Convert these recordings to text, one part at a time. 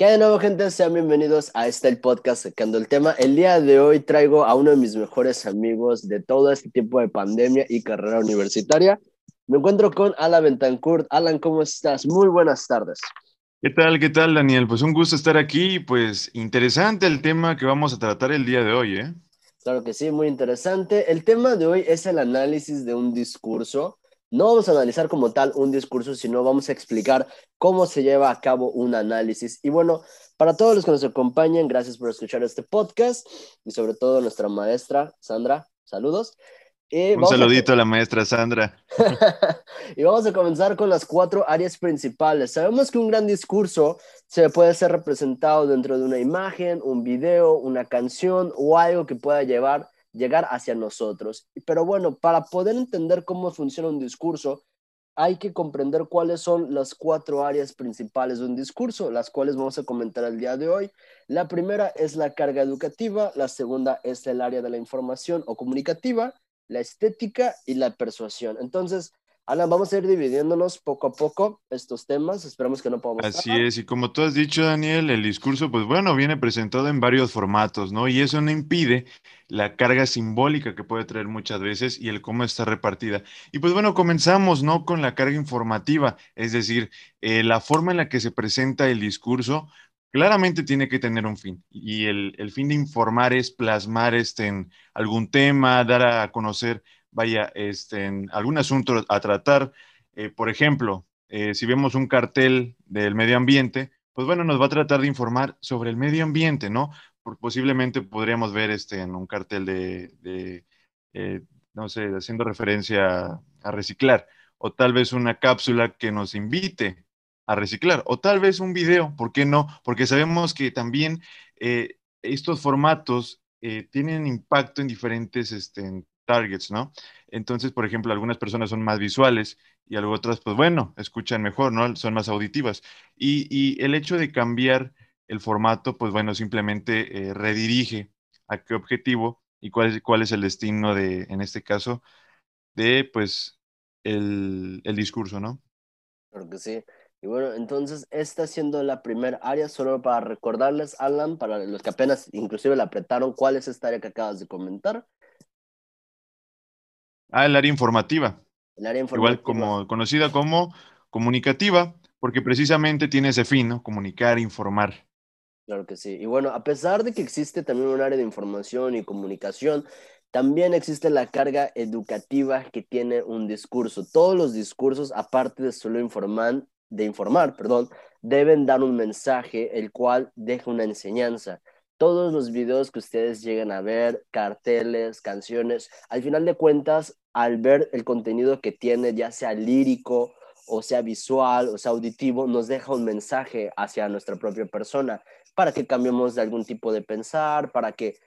¿Qué de nuevo, gente? Sean bienvenidos a este el podcast Sacando el Tema. El día de hoy traigo a uno de mis mejores amigos de todo este tiempo de pandemia y carrera universitaria. Me encuentro con Alan Bentancourt. Alan, ¿cómo estás? Muy buenas tardes. ¿Qué tal? ¿Qué tal, Daniel? Pues un gusto estar aquí. Pues interesante el tema que vamos a tratar el día de hoy, ¿eh? Claro que sí, muy interesante. El tema de hoy es el análisis de un discurso no vamos a analizar como tal un discurso, sino vamos a explicar cómo se lleva a cabo un análisis. Y bueno, para todos los que nos acompañan, gracias por escuchar este podcast y sobre todo nuestra maestra Sandra, saludos. un saludito a... la maestra Sandra. y vamos a comenzar con las cuatro áreas principales. Sabemos que un gran discurso se puede ser representado dentro de una imagen, un video, una canción o algo que pueda llevar llegar hacia nosotros. Pero bueno, para poder entender cómo funciona un discurso, hay que comprender cuáles son las cuatro áreas principales de un discurso, las cuales vamos a comentar el día de hoy. La primera es la carga educativa, la segunda es el área de la información o comunicativa, la estética y la persuasión. Entonces, Alan, vamos a ir dividiéndonos poco a poco estos temas. Esperamos que no podamos. Así es, y como tú has dicho, Daniel, el discurso, pues bueno, viene presentado en varios formatos, ¿no? Y eso no impide la carga simbólica que puede traer muchas veces y el cómo está repartida. Y pues bueno, comenzamos, ¿no? Con la carga informativa, es decir, eh, la forma en la que se presenta el discurso. Claramente tiene que tener un fin y el, el fin de informar es plasmar este, en algún tema, dar a conocer vaya, este, en algún asunto a tratar. Eh, por ejemplo, eh, si vemos un cartel del medio ambiente, pues bueno, nos va a tratar de informar sobre el medio ambiente, ¿no? posiblemente podríamos ver este, en un cartel de, eh, no sé, haciendo referencia a, reciclar, o tal vez una cápsula que nos invite a reciclar, o tal vez un video, ¿por qué no? Porque sabemos que también estos formatos tienen impacto en diferentes este, targets, ¿no? Entonces, por ejemplo, algunas personas son más visuales y otras, pues bueno, escuchan mejor, ¿no? Son más auditivas. Y, el hecho de cambiar el formato, pues bueno, simplemente eh, redirige a qué objetivo y cuál es, el destino de, en este caso, de pues el, el discurso, ¿no? Claro que sí. Y bueno, entonces esta siendo la primera área, solo para recordarles, Alan, para los que apenas inclusive la apretaron, ¿cuál es esta área que acabas de comentar? Ah, el área informativa. El área informativa. Igual como conocida como comunicativa, porque precisamente tiene ese fin, ¿no? Comunicar, informar. Claro que sí. Y bueno, a pesar de que existe también un área de información y comunicación, también existe la carga educativa que tiene un discurso. Todos los discursos, aparte de solo informar, de informar, perdón, deben dar un mensaje el cual deja una enseñanza todos los videos que ustedes lleguen a ver, carteles, canciones, al final de cuentas, al ver el contenido que tiene, ya sea lírico o sea visual o sea auditivo, nos deja un mensaje hacia nuestra propia persona para que cambiemos de algún tipo de pensar, para que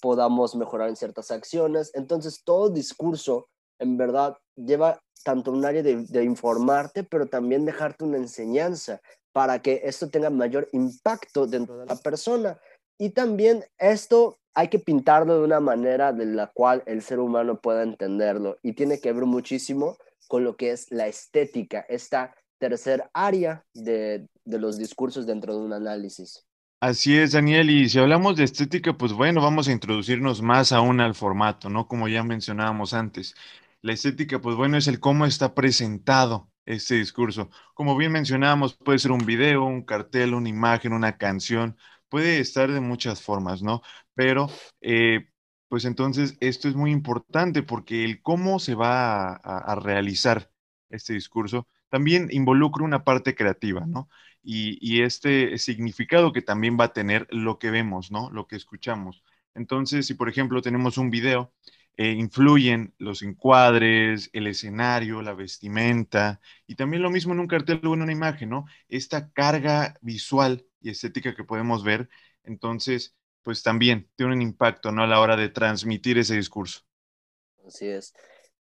podamos mejorar en ciertas acciones. Entonces, todo discurso, en verdad, lleva tanto un área de, de informarte, pero también dejarte una enseñanza para que esto tenga mayor impacto dentro de la persona. Y también esto hay que pintarlo de una manera de la cual el ser humano pueda entenderlo y tiene que ver muchísimo con lo que es la estética, esta tercer área de, de los discursos dentro de un análisis. Así es, Daniel, y si hablamos de estética, pues bueno, vamos a introducirnos más aún al formato, ¿no? Como ya mencionábamos antes. La estética, pues bueno, es el cómo está presentado este discurso. Como bien mencionábamos, puede ser un video, un cartel, una imagen, una canción, puede estar de muchas formas, ¿no? Pero, eh, pues entonces esto es muy importante porque el cómo se va a, realizar este discurso también involucra una parte creativa, ¿no? Y, este significado que también va a tener lo que vemos, ¿no? Lo que escuchamos. Entonces, si por ejemplo tenemos un video, eh, influyen los encuadres, el escenario, la vestimenta, y también lo mismo en un cartel o en una imagen, ¿no? Esta carga visual y estética que podemos ver, entonces, pues también tiene un impacto, ¿no? A la hora de transmitir ese discurso. Así es.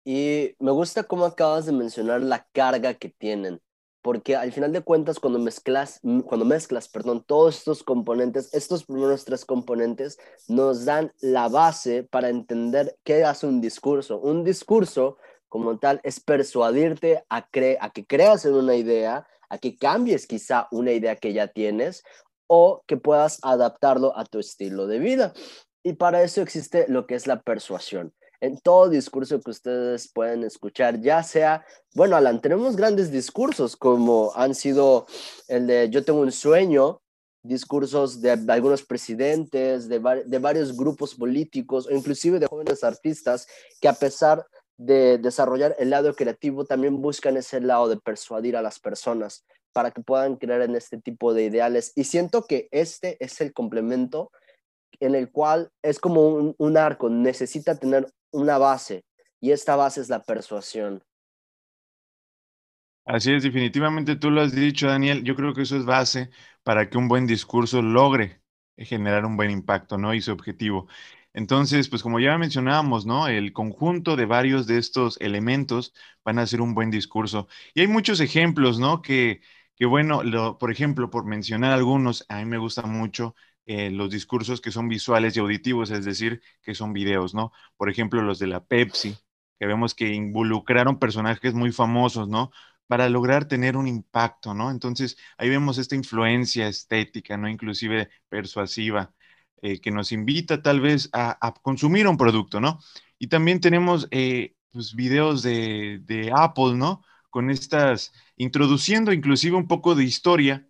Y me gusta cómo acabas de mencionar la carga que tienen, porque al final de cuentas cuando mezclas, cuando mezclas, perdón, todos estos componentes, estos primeros tres componentes nos dan la base para entender qué hace un discurso. Un discurso como tal es persuadirte a, a que creas en una idea, a que cambies quizá una idea que ya tienes o que puedas adaptarlo a tu estilo de vida. Y para eso existe lo que es la persuasión. En todo discurso que ustedes pueden escuchar, ya sea, bueno, Alan, tenemos grandes discursos como han sido el de Yo tengo un sueño, discursos de, algunos presidentes, de, de, varios grupos políticos o inclusive de jóvenes artistas que a pesar de desarrollar el lado creativo también buscan ese lado de persuadir a las personas para que puedan creer en este tipo de ideales. Y siento que este es el complemento en el cual es como un, un arco, necesita tener una base y esta base es la persuasión. Así es, definitivamente tú lo has dicho, Daniel. Yo creo que eso es base para que un buen discurso logre generar un buen impacto, ¿no? Y su objetivo. Entonces, pues como ya mencionábamos, ¿no? El conjunto de varios de estos elementos van a ser un buen discurso. Y hay muchos ejemplos, ¿no? Que, que bueno, lo, por ejemplo, por mencionar algunos, a mí me gustan mucho eh, los discursos que son visuales y auditivos, es decir, que son videos, ¿no? Por ejemplo, los de la Pepsi, que vemos que involucraron personajes muy famosos, ¿no? para lograr tener un impacto, ¿no? Entonces, ahí vemos esta influencia estética, ¿no? Inclusive persuasiva, eh, que nos invita tal vez a, consumir un producto, ¿no? Y también tenemos eh, pues, videos de, de Apple, ¿no? Con estas, introduciendo inclusive un poco de historia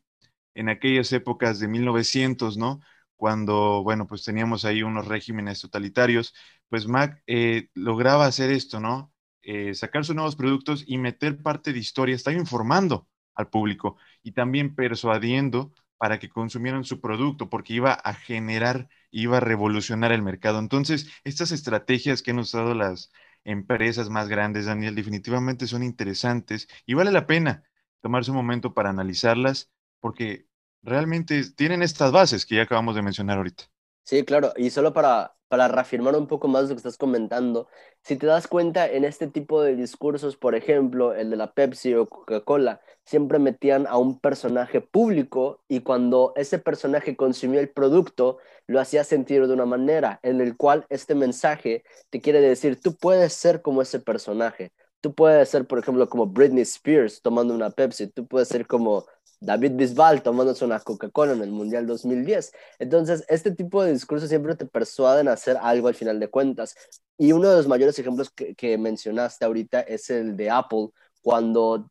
en aquellas épocas de 1900, ¿no? Cuando, bueno, pues teníamos ahí unos regímenes totalitarios, pues Mac eh, lograba hacer esto, ¿no? Eh, sacar sus nuevos productos y meter parte de historia, está informando al público y también persuadiendo para que consumieran su producto, porque iba a generar, iba a revolucionar el mercado. Entonces, estas estrategias que han usado las empresas más grandes, Daniel, definitivamente son interesantes y vale la pena tomarse un momento para analizarlas, porque realmente tienen estas bases que ya acabamos de mencionar ahorita. Sí, claro, y solo para, para reafirmar un poco más lo que estás comentando, si te das cuenta en este tipo de discursos, por ejemplo, el de la Pepsi o Coca-Cola, siempre metían a un personaje público y cuando ese personaje consumía el producto, lo hacía sentir de una manera en el cual este mensaje te quiere decir, tú puedes ser como ese personaje. Tú puedes ser, por ejemplo, como Britney Spears tomando una Pepsi, tú puedes ser como David Bisbal tomándose una Coca-Cola en el Mundial 2010. Entonces, este tipo de discursos siempre te persuaden a hacer algo al final de cuentas. Y uno de los mayores ejemplos que, mencionaste ahorita es el de Apple, cuando,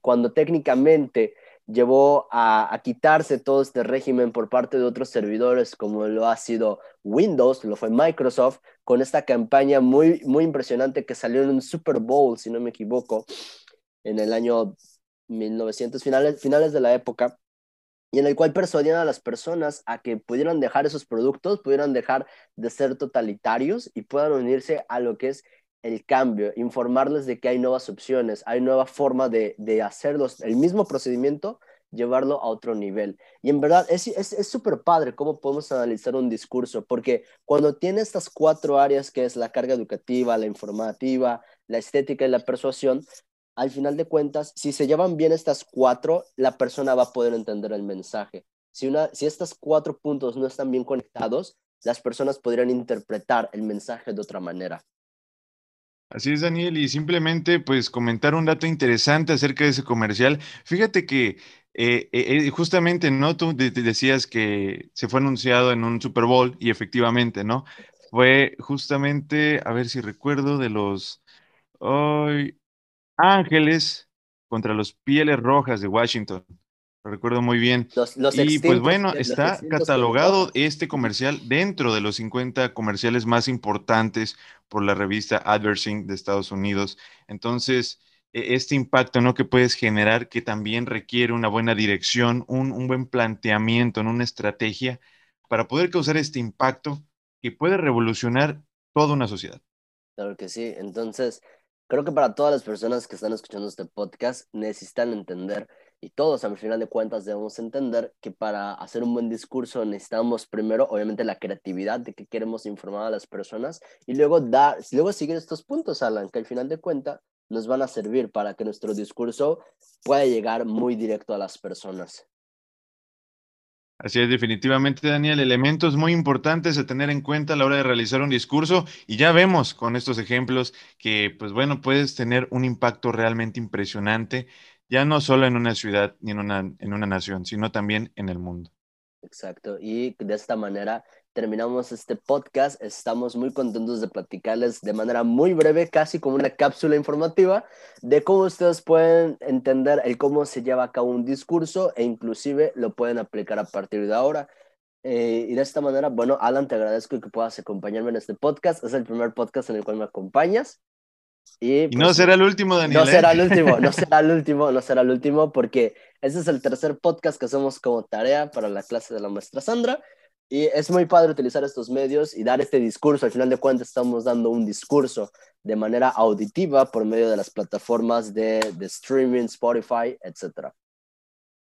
cuando técnicamente llevó a, a, quitarse todo este régimen por parte de otros servidores como lo ha sido Windows, lo fue Microsoft, con esta campaña muy, muy impresionante que salió en un Super Bowl, si no me equivoco, en el año 1900, finales, finales de la época, y en el cual persuadían a las personas a que pudieran dejar esos productos, pudieran dejar de ser totalitarios y puedan unirse a lo que es el cambio, informarles de que hay nuevas opciones, hay nueva forma de, de hacerlos, el mismo procedimiento, llevarlo a otro nivel. Y en verdad es súper es, padre cómo podemos analizar un discurso, porque cuando tiene estas cuatro áreas, que es la carga educativa, la informativa, la estética y la persuasión, al final de cuentas, si se llevan bien estas cuatro, la persona va a poder entender el mensaje. Si, una, si estos cuatro puntos no están bien conectados, las personas podrían interpretar el mensaje de otra manera. Así es, Daniel, y simplemente pues comentar un dato interesante acerca de ese comercial. Fíjate que eh, eh, justamente, ¿no? Tú decías que se fue anunciado en un Super Bowl y efectivamente, ¿no? Fue justamente, a ver si recuerdo, de los... Hoy, Ángeles contra los Pieles Rojas de Washington. Lo recuerdo muy bien. y pues bueno, está catalogado este comercial dentro de los 50 comerciales más importantes por la revista Adversing de Estados Unidos. Entonces, e, este impacto ¿no? que puedes generar que también requiere una buena dirección, un, un buen planteamiento, una estrategia para poder causar este impacto que puede revolucionar toda una sociedad. Claro que sí. Entonces, Creo que para todas las personas que están escuchando este podcast necesitan entender, y todos al final de cuentas debemos entender que para hacer un buen discurso necesitamos primero, obviamente, la creatividad de que queremos informar a las personas y luego, dar, luego seguir estos puntos, Alan, que al final de cuentas nos van a servir para que nuestro discurso pueda llegar muy directo a las personas. Así es, definitivamente, Daniel, elementos muy importantes a tener en cuenta a la hora de realizar un discurso y ya vemos con estos ejemplos que, pues bueno, puedes tener un impacto realmente impresionante, ya no solo en una ciudad ni en una, en una nación, sino también en el mundo. Exacto, y de esta manera terminamos este podcast. Estamos muy contentos de platicarles de manera muy breve, casi como una cápsula informativa, de cómo ustedes pueden entender el cómo se lleva a cabo un discurso e inclusive lo pueden aplicar a partir de ahora. Eh, y de esta manera, bueno, Alan, te agradezco que puedas acompañarme en este podcast. Es el primer podcast en el cual me acompañas. Y, no pues, será el último, Daniel. No será el último, no será el último, no será el último, porque ese es el tercer podcast que hacemos como tarea para la clase de la maestra Sandra. Y es muy padre utilizar estos medios y dar este discurso. Al final de cuentas, estamos dando un discurso de manera auditiva por medio de las plataformas de, de streaming, Spotify, etc.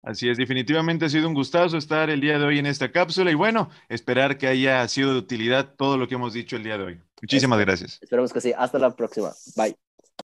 Así es, definitivamente ha sido un gustazo estar el día de hoy en esta cápsula y bueno, esperar que haya sido de utilidad todo lo que hemos dicho el día de hoy. Muchísimas gracias. Esperamos que sí. Hasta la próxima. Bye.